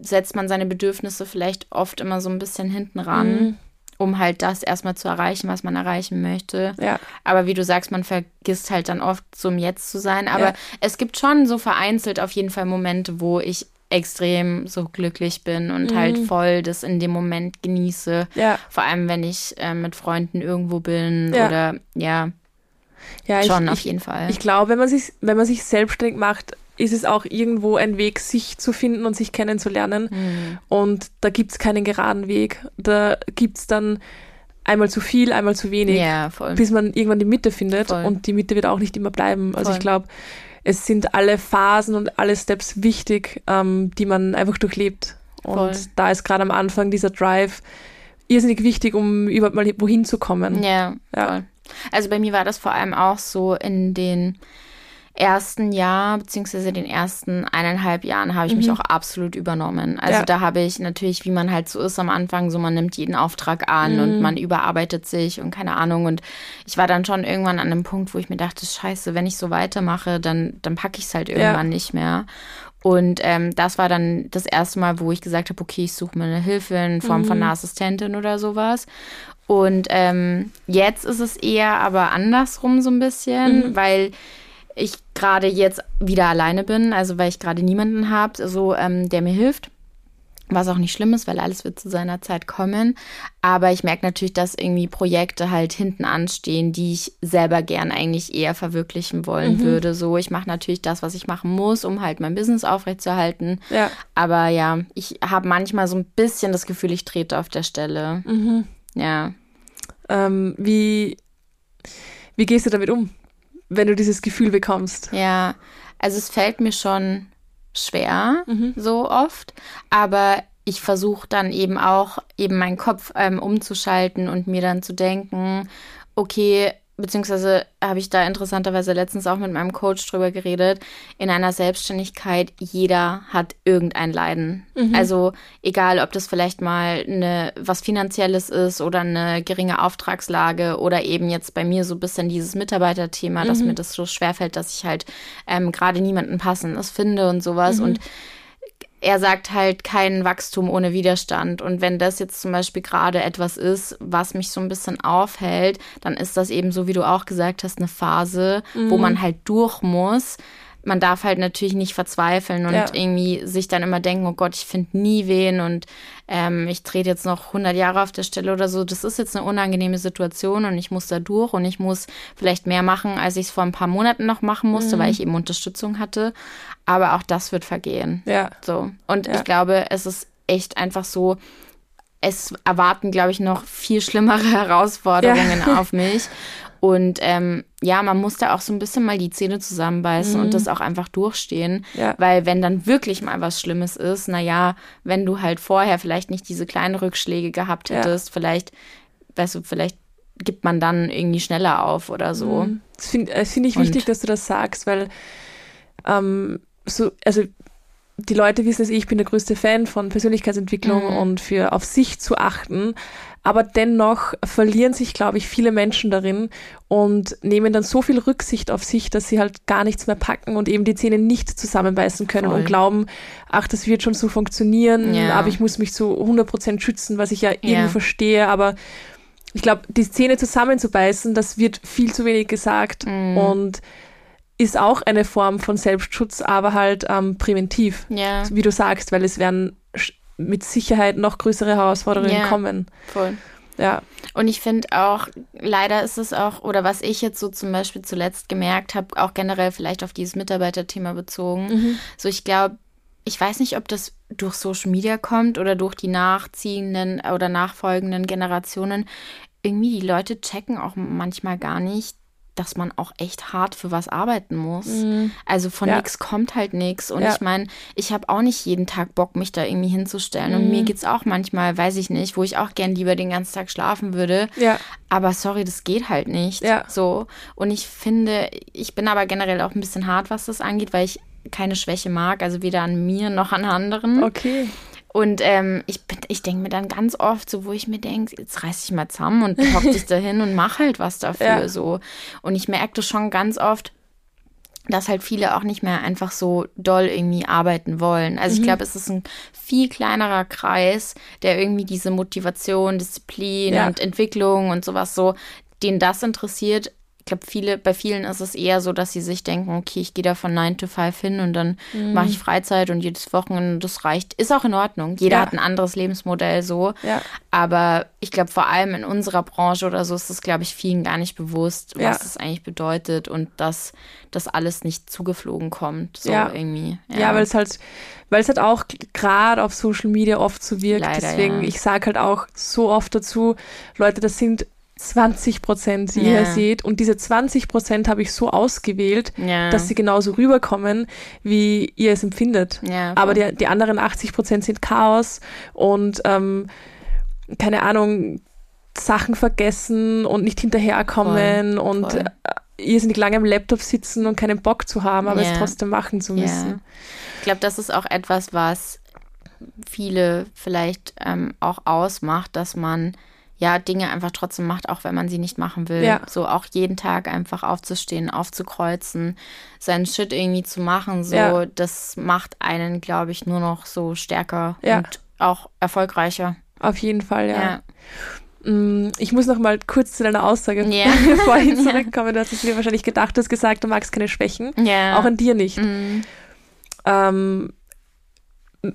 setzt man seine Bedürfnisse vielleicht oft immer so ein bisschen hinten ran, Mhm. Um halt das erstmal zu erreichen, was man erreichen möchte. ja, Aber wie du sagst, man vergisst halt dann oft, so im Jetzt zu sein. Aber Ja. es gibt schon so vereinzelt auf jeden Fall Momente, wo ich extrem so glücklich bin und Mhm. halt voll das in dem Moment genieße. ja. Vor allem, wenn ich äh, mit Freunden irgendwo bin Ja. oder ja, ja ich, schon auf ich, jeden Fall. Ich glaube, wenn man sich, wenn man sich selbstständig macht, ist es auch irgendwo ein Weg, sich zu finden und sich kennenzulernen. Mhm. Und da gibt es keinen geraden Weg. Da gibt es dann einmal zu viel, einmal zu wenig, ja, bis man irgendwann die Mitte findet. Voll. Und die Mitte wird auch nicht immer bleiben. Also Voll. ich glaube, es sind alle Phasen und alle Steps wichtig, ähm, die man einfach durchlebt. Und Voll. da ist gerade am Anfang dieser Drive irrsinnig wichtig, um überhaupt mal wohin zu kommen. Ja, Ja. Also bei mir war das vor allem auch so in den ersten Jahr, beziehungsweise den ersten eineinhalb Jahren habe ich mich auch absolut übernommen. Also Ja. da habe ich natürlich, wie man halt so ist am Anfang, so man nimmt jeden Auftrag an und man überarbeitet sich und keine Ahnung. Und ich war dann schon irgendwann an einem Punkt, wo ich mir dachte, scheiße, wenn ich so weitermache, dann, dann packe ich es halt irgendwann nicht mehr. Und ähm, das war dann das erste Mal, wo ich gesagt habe, okay, ich suche mir eine Hilfe in Form von einer Assistentin oder sowas. Und ähm, jetzt ist es eher aber andersrum so ein bisschen, weil ich gerade jetzt wieder alleine bin, also weil ich gerade niemanden habe, so ähm, der mir hilft. Was auch nicht schlimm ist, weil alles wird zu seiner Zeit kommen. Aber ich merke natürlich, dass irgendwie Projekte halt hinten anstehen, die ich selber gern eigentlich eher verwirklichen wollen würde. So, ich mache natürlich das, was ich machen muss, um halt mein Business aufrechtzuerhalten. Ja. Aber ja, ich habe manchmal so ein bisschen das Gefühl, ich trete auf der Stelle. Ja. Ähm, wie, wie gehst du damit um, wenn du dieses Gefühl bekommst? Ja, also es fällt mir schon schwer, so oft, aber ich versuche dann eben auch, eben meinen Kopf ähm, umzuschalten und mir dann zu denken, okay, beziehungsweise habe ich da interessanterweise letztens auch mit meinem Coach drüber geredet, in einer Selbstständigkeit, jeder hat irgendein Leiden. Also egal, ob das vielleicht mal eine, was Finanzielles ist oder eine geringe Auftragslage oder eben jetzt bei mir so ein bisschen dieses Mitarbeiterthema, dass mir das so schwerfällt, dass ich halt ähm, gerade niemanden passendes finde und sowas. Und er sagt halt kein Wachstum ohne Widerstand. Und wenn das jetzt zum Beispiel gerade etwas ist, was mich so ein bisschen aufhält, dann ist das eben so, wie du auch gesagt hast, eine Phase, wo man halt durch muss. Man darf halt natürlich nicht verzweifeln und Ja. irgendwie sich dann immer denken, oh Gott, ich finde nie wen und ähm, ich trete jetzt noch 100 Jahre auf der Stelle oder so. Das ist jetzt eine unangenehme Situation und ich muss da durch und ich muss vielleicht mehr machen, als ich es vor ein paar Monaten noch machen musste, weil ich eben Unterstützung hatte. Aber auch das wird vergehen. Ja. So. Und Ja. ich glaube, es ist echt einfach so, es erwarten, glaube ich, noch viel schlimmere Herausforderungen auf mich. Und ähm, ja, man muss da auch so ein bisschen mal die Zähne zusammenbeißen und das auch einfach durchstehen. Mhm. Ja. Weil wenn dann wirklich mal was Schlimmes ist, naja, wenn du halt vorher vielleicht nicht diese kleinen Rückschläge gehabt Ja. hättest, vielleicht, weißt du, vielleicht gibt man dann irgendwie schneller auf oder so. Das finde äh, find ich Und- wichtig, dass du das sagst, weil ähm, so, also die Leute wissen es, ich bin der größte Fan von Persönlichkeitsentwicklung Mhm. und für auf sich zu achten. Aber dennoch verlieren sich, glaube ich, viele Menschen darin und nehmen dann so viel Rücksicht auf sich, dass sie halt gar nichts mehr packen und eben die Zähne nicht zusammenbeißen können Voll. und glauben, ach, das wird schon so funktionieren, Ja. aber ich muss mich zu 100% schützen, was ich ja irgendwie Ja. verstehe, aber ich glaube, die Zähne zusammenzubeißen, das wird viel zu wenig gesagt Mhm. und ist auch eine Form von Selbstschutz, aber halt ähm, präventiv, Ja, wie du sagst, weil es werden mit Sicherheit noch größere Herausforderungen Ja. kommen. voll. Ja, Und ich finde auch, leider ist es auch, oder was ich jetzt so zum Beispiel zuletzt gemerkt habe, auch generell vielleicht auf dieses Mitarbeiterthema bezogen, so ich glaube, ich weiß nicht, ob das durch Social Media kommt oder durch die nachziehenden oder nachfolgenden Generationen. Irgendwie die Leute checken auch manchmal gar nicht, dass man auch echt hart für was arbeiten muss. Mhm. Also von ja. nichts kommt halt nichts. Und ja. ich meine, ich habe auch nicht jeden Tag Bock, mich da irgendwie hinzustellen. Mhm. Und mir mhm. geht es auch manchmal, weiß ich nicht, wo ich auch gern lieber den ganzen Tag schlafen würde. Ja. Aber sorry, das geht halt nicht. Ja. So. Und ich finde, ich bin aber generell auch ein bisschen hart, was das angeht, weil ich keine Schwäche mag, also weder an mir noch an anderen. Okay. Und ähm, ich, ich denke mir dann ganz oft so, wo ich mir denke, jetzt reiß dich mal zusammen und hock dich da hin und mach halt was dafür ja. so. Und ich merke das schon ganz oft, dass halt viele auch nicht mehr einfach so doll irgendwie arbeiten wollen. Also mhm. ich glaube, es ist ein viel kleinerer Kreis, der irgendwie diese Motivation, Disziplin ja. und Entwicklung und sowas so, den das interessiert, ich glaube, viele, bei vielen ist es eher so, dass sie sich denken, okay, ich gehe da von 9 to 5 hin und dann mhm. mache ich Freizeit und jedes Wochenende, das reicht. Ist auch in Ordnung. Jeder ja. hat ein anderes Lebensmodell so. Ja. Aber ich glaube, vor allem in unserer Branche oder so ist es, glaube ich, vielen gar nicht bewusst, was ja. das eigentlich bedeutet und dass das alles nicht zugeflogen kommt. So ja. irgendwie. Ja. weil es halt, weil es halt auch gerade auf Social Media oft so wirkt. Leider, Deswegen, ich sage halt auch so oft dazu, Leute, das sind 20 Prozent, die ja. ihr seht. Und diese 20 Prozent habe ich so ausgewählt, ja. dass sie genauso rüberkommen, wie ihr es empfindet. Ja, Aber die, die anderen 80 Prozent sind Chaos und ähm, keine Ahnung, Sachen vergessen und nicht hinterherkommen voll, und voll. Äh, irrsinnig lange am Laptop sitzen und keinen Bock zu haben, aber es trotzdem machen zu müssen. Ich glaube, das ist auch etwas, was viele vielleicht ähm, auch ausmacht, dass man ja, Dinge einfach trotzdem macht, auch wenn man sie nicht machen will. Ja. So auch jeden Tag einfach aufzustehen, aufzukreuzen, seinen Shit irgendwie zu machen, so, ja. das macht einen, glaube ich, nur noch so stärker ja. und auch erfolgreicher. Auf jeden Fall, ja. Mm, ich muss noch mal kurz zu deiner Aussage yeah. vorhin zurückkommen. Du hast es dir wahrscheinlich gedacht, du hast gesagt, du magst keine Schwächen. Yeah. Auch an dir nicht. Mm. Ähm,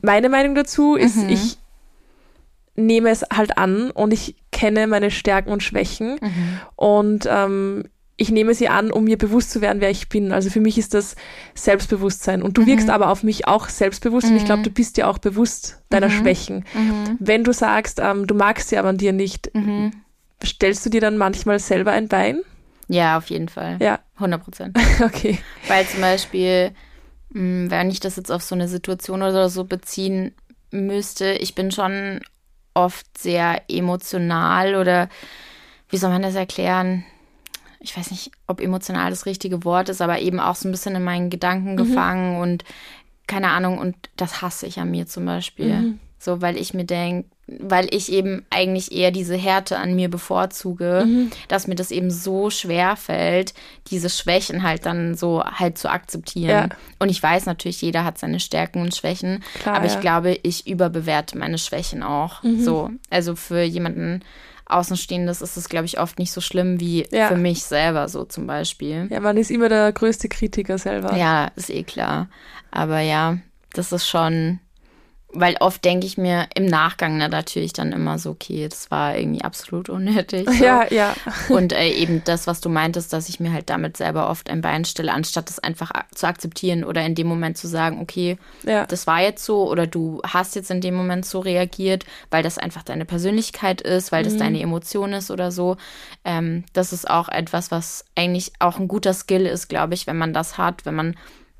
meine Meinung dazu ist, mhm. ich nehme es halt an und ich kenne meine Stärken und Schwächen mhm. und ähm, ich nehme sie an, um mir bewusst zu werden, wer ich bin. Also für mich ist das Selbstbewusstsein. Und du mhm. wirkst aber auf mich auch selbstbewusst mhm. und ich glaube, mhm. du bist dir auch bewusst deiner mhm. Schwächen. Mhm. Wenn du sagst, ähm, du magst sie aber an dir nicht, stellst du dir dann manchmal selber ein Bein? Ja, auf jeden Fall. Ja. 100 Prozent. okay. Weil zum Beispiel, mh, wenn ich das jetzt auf so eine Situation oder so beziehen müsste, ich bin schon oft sehr emotional oder wie soll man das erklären? Ich weiß nicht, ob emotional das richtige Wort ist, aber eben auch so ein bisschen in meinen Gedanken mhm. gefangen und keine Ahnung, und das hasse ich an mir zum Beispiel. Mhm. So, weil ich mir denke, weil ich eben eigentlich eher diese Härte an mir bevorzuge, mhm. dass mir das eben so schwer fällt, diese Schwächen halt dann so halt zu akzeptieren. Ja. Und ich weiß natürlich, jeder hat seine Stärken und Schwächen, Klar, aber ich glaube, ich überbewerte meine Schwächen auch. Mhm. So, also für jemanden Außenstehendes ist es, glaube ich, oft nicht so schlimm wie ja. für mich selber, so zum Beispiel. Ja, man ist immer der größte Kritiker selber. Ja, ist eh klar. Aber ja, das ist schon weil oft denke ich mir im Nachgang na, natürlich dann immer so, okay, das war irgendwie absolut unnötig. So. Ja, ja. Und äh, eben das, was du meintest, dass ich mir halt damit selber oft ein Bein stelle, anstatt das einfach zu akzeptieren oder in dem Moment zu sagen, okay, ja. das war jetzt so oder du hast jetzt in dem Moment so reagiert, weil das einfach deine Persönlichkeit ist, weil das mhm. deine Emotion ist oder so. Ähm, das ist auch etwas, was eigentlich auch ein guter Skill ist, glaube ich, wenn man das hat, wenn man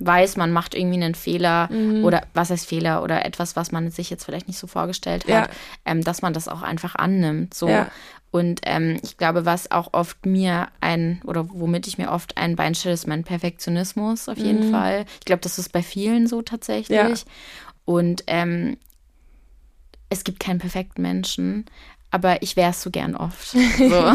weiß, man macht irgendwie einen Fehler mhm. oder was heißt Fehler oder etwas, was man sich jetzt vielleicht nicht so vorgestellt hat, ja. ähm, dass man das auch einfach annimmt. So. Ja. Und ähm, ich glaube, was auch oft mir ein oder womit ich mir oft ein Bein stelle, ist mein Perfektionismus auf jeden mhm. Fall. Ich glaube, das ist bei vielen so tatsächlich. Ja. Und ähm, es gibt keinen perfekten Menschen, aber ich wäre es so gern oft. So.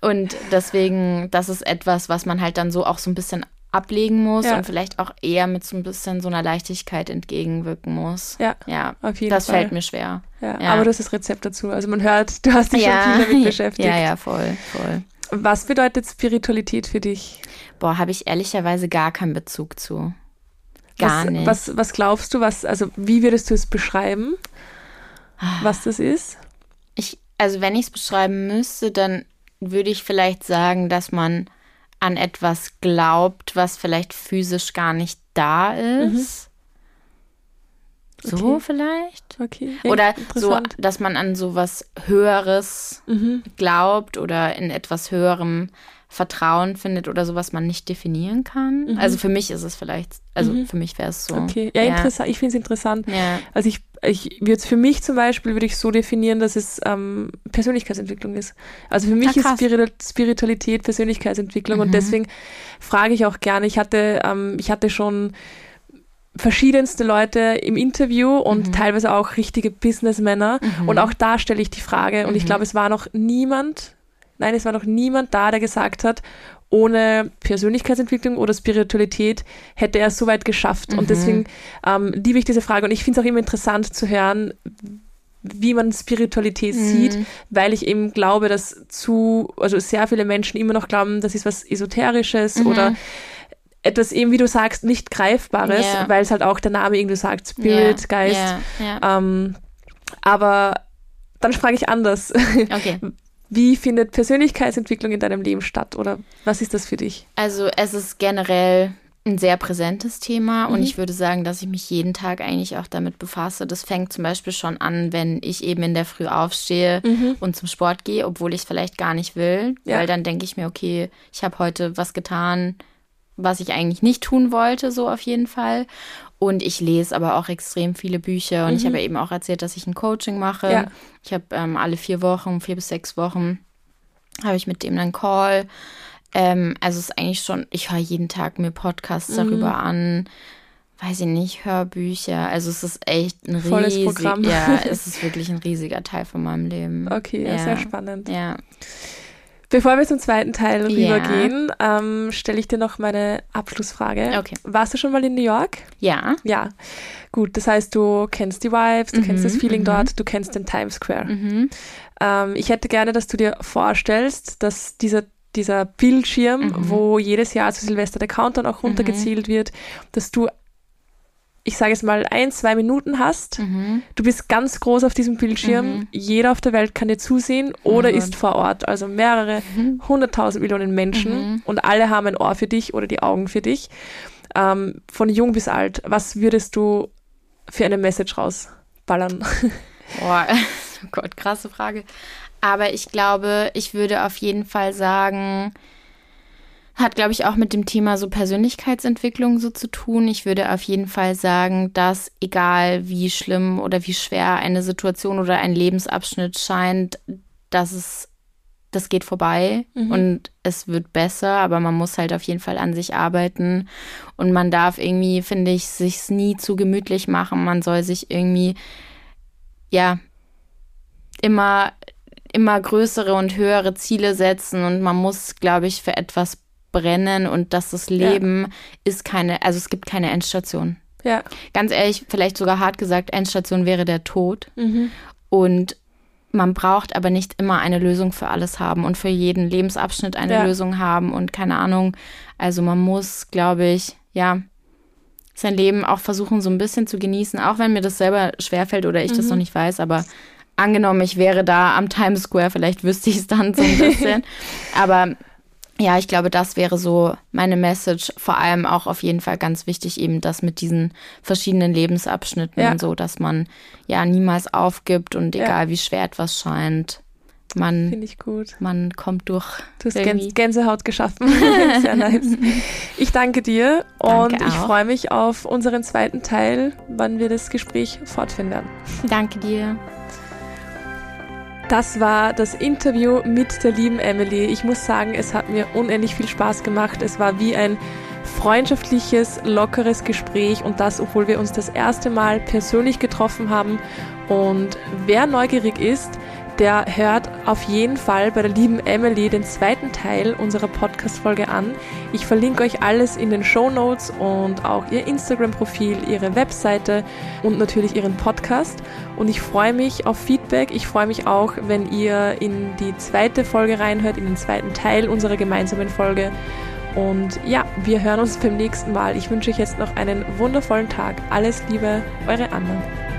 und deswegen, das ist etwas, was man halt dann so auch so ein bisschen ablegen muss ja. und vielleicht auch eher mit so ein bisschen so einer Leichtigkeit entgegenwirken muss. Ja, ja auf jeden das Fall. fällt mir schwer. Ja, ja, aber das ist das Rezept dazu. Also man hört, du hast dich ja. schon viel damit beschäftigt. Ja, ja, voll, voll. Was bedeutet Spiritualität für dich? Boah, habe ich ehrlicherweise gar keinen Bezug zu. Gar was, nicht. Was, was glaubst du, was, also wie würdest du es beschreiben, was das ist? Ich, also wenn ich es beschreiben müsste, dann würde ich vielleicht sagen, dass man an etwas glaubt, was vielleicht physisch gar nicht da ist. So Okay. vielleicht. Okay. Ja, Oder so, dass man an sowas Höheres Mhm. glaubt oder in etwas Höherem Vertrauen findet oder so, was man nicht definieren kann. Also für mich ist es vielleicht, also Mhm. für mich wäre es so. Okay. Ja, interessant. Ich finde es interessant. Ja. Also ich, ich würde es für mich zum Beispiel würde ich so definieren, dass es ähm, Persönlichkeitsentwicklung ist. Also für mich Ah, ist krass. Spiritu Spiritualität Persönlichkeitsentwicklung und Mhm. deswegen frage ich auch gerne. Ich hatte, ähm, ich hatte schon verschiedenste Leute im Interview und Mhm. teilweise auch richtige Businessmänner Mhm. und auch da stelle ich die Frage und ich Mhm. glaube, es war noch niemand, nein, es war noch niemand da, der gesagt hat, ohne Persönlichkeitsentwicklung oder Spiritualität hätte er es so weit geschafft. Mhm. Und deswegen ähm, liebe ich diese Frage und ich finde es auch immer interessant zu hören, wie man Spiritualität Mhm. sieht, weil ich eben glaube, dass zu, also sehr viele Menschen immer noch glauben, das ist was Esoterisches Mhm. oder etwas eben, wie du sagst, nicht Greifbares, Ja. weil es halt auch der Name irgendwie sagt, Spirit, ja. Geist. Ja. Ähm, aber dann frage ich anders. Okay. Wie findet Persönlichkeitsentwicklung in deinem Leben statt oder was ist das für dich? Also es ist generell ein sehr präsentes Thema und Mhm. ich würde sagen, dass ich mich jeden Tag eigentlich auch damit befasse. Das fängt zum Beispiel schon an, wenn ich eben in der Früh aufstehe und zum Sport gehe, obwohl ich es vielleicht gar nicht will, Ja. weil dann denke ich mir, okay, ich habe heute was getan, was ich eigentlich nicht tun wollte, so auf jeden Fall. Und ich lese aber auch extrem viele Bücher und ich habe eben auch erzählt, dass ich ein Coaching mache. Mhm. Ja. Ich habe ähm, alle vier Wochen, vier bis sechs Wochen, habe ich mit dem einen Call. Ähm, also es ist eigentlich schon, ich höre jeden Tag mir Podcasts Mhm. darüber an, weiß ich nicht, Hörbücher. Also es ist echt ein Volles riesig, Programm. ja, es ist wirklich ein riesiger Teil von meinem Leben. Okay, Ja. sehr spannend. Ja, Bevor wir zum zweiten Teil Ja. rübergehen, ähm, stelle ich dir noch meine Abschlussfrage. Okay. Warst du schon mal in New York? ja, Ja. Gut, das heißt, du kennst die Vibes, du kennst Mhm, das Feeling mhm. dort, du kennst den Times Square. mhm. Ähm, ich hätte gerne, dass du dir vorstellst, dass dieser, dieser Bildschirm, Mhm. wo jedes Jahr zu Silvester der Countdown auch runtergezielt wird, dass du, ich sage es mal, ein, zwei Minuten hast. Mhm. Du bist ganz groß auf diesem Bildschirm. Mhm. Jeder auf der Welt kann dir zusehen oder Gott. ist vor Ort. Also mehrere hunderttausend Millionen Menschen Mhm. und alle haben ein Ohr für dich oder die Augen für dich. Ähm, von jung bis alt. Was würdest du für eine Message rausballern? Boah, oh Gott, krasse Frage. Aber ich glaube, ich würde auf jeden Fall sagen, hat, glaube ich, auch mit dem Thema so Persönlichkeitsentwicklung so zu tun. Ich würde auf jeden Fall sagen, dass egal wie schlimm oder wie schwer eine Situation oder ein Lebensabschnitt scheint, dass es, das geht vorbei und es wird besser, aber man muss halt auf jeden Fall an sich arbeiten und man darf irgendwie, finde ich, sich's nie zu gemütlich machen. Man soll sich irgendwie ja, immer, immer größere und höhere Ziele setzen und man muss, glaube ich, für etwas brennen und dass das Leben ist keine, also es gibt keine Endstation. ja. Ganz ehrlich, vielleicht sogar hart gesagt, Endstation wäre der Tod. Mhm. Und man braucht aber nicht immer eine Lösung für alles haben und für jeden Lebensabschnitt eine Ja. Lösung haben und keine Ahnung. Also man muss, glaube ich, ja, sein Leben auch versuchen, so ein bisschen zu genießen, auch wenn mir das selber schwerfällt oder ich das noch nicht weiß, aber angenommen, ich wäre da am Times Square, vielleicht wüsste ich es dann so ein bisschen. aber ja, ich glaube, das wäre so meine Message. Vor allem auch auf jeden Fall ganz wichtig, eben das mit diesen verschiedenen Lebensabschnitten Ja. und so, dass man ja niemals aufgibt und Ja. egal wie schwer etwas scheint, man, Finde ich gut. man kommt durch. Du hast irgendwie. Gäns Gänsehaut geschaffen. Sehr nice. Ich danke dir und Danke ich auch. freue mich auf unseren zweiten Teil, wann wir das Gespräch fortführen werden. Danke dir. Das war das Interview mit der lieben Emily. Ich muss sagen, es hat mir unendlich viel Spaß gemacht. Es war wie ein freundschaftliches, lockeres Gespräch und das, obwohl wir uns das erste Mal persönlich getroffen haben. Und wer neugierig ist, der hört auf jeden Fall bei der lieben Emily den zweiten Teil unserer Podcast-Folge an. Ich verlinke euch alles in den Show Notes und auch ihr Instagram-Profil, ihre Webseite und natürlich ihren Podcast. Und ich freue mich auf Feedback. Ich freue mich auch, wenn ihr in die zweite Folge reinhört, in den zweiten Teil unserer gemeinsamen Folge. Und ja, wir hören uns beim nächsten Mal. Ich wünsche euch jetzt noch einen wundervollen Tag. Alles Liebe, eure Anna.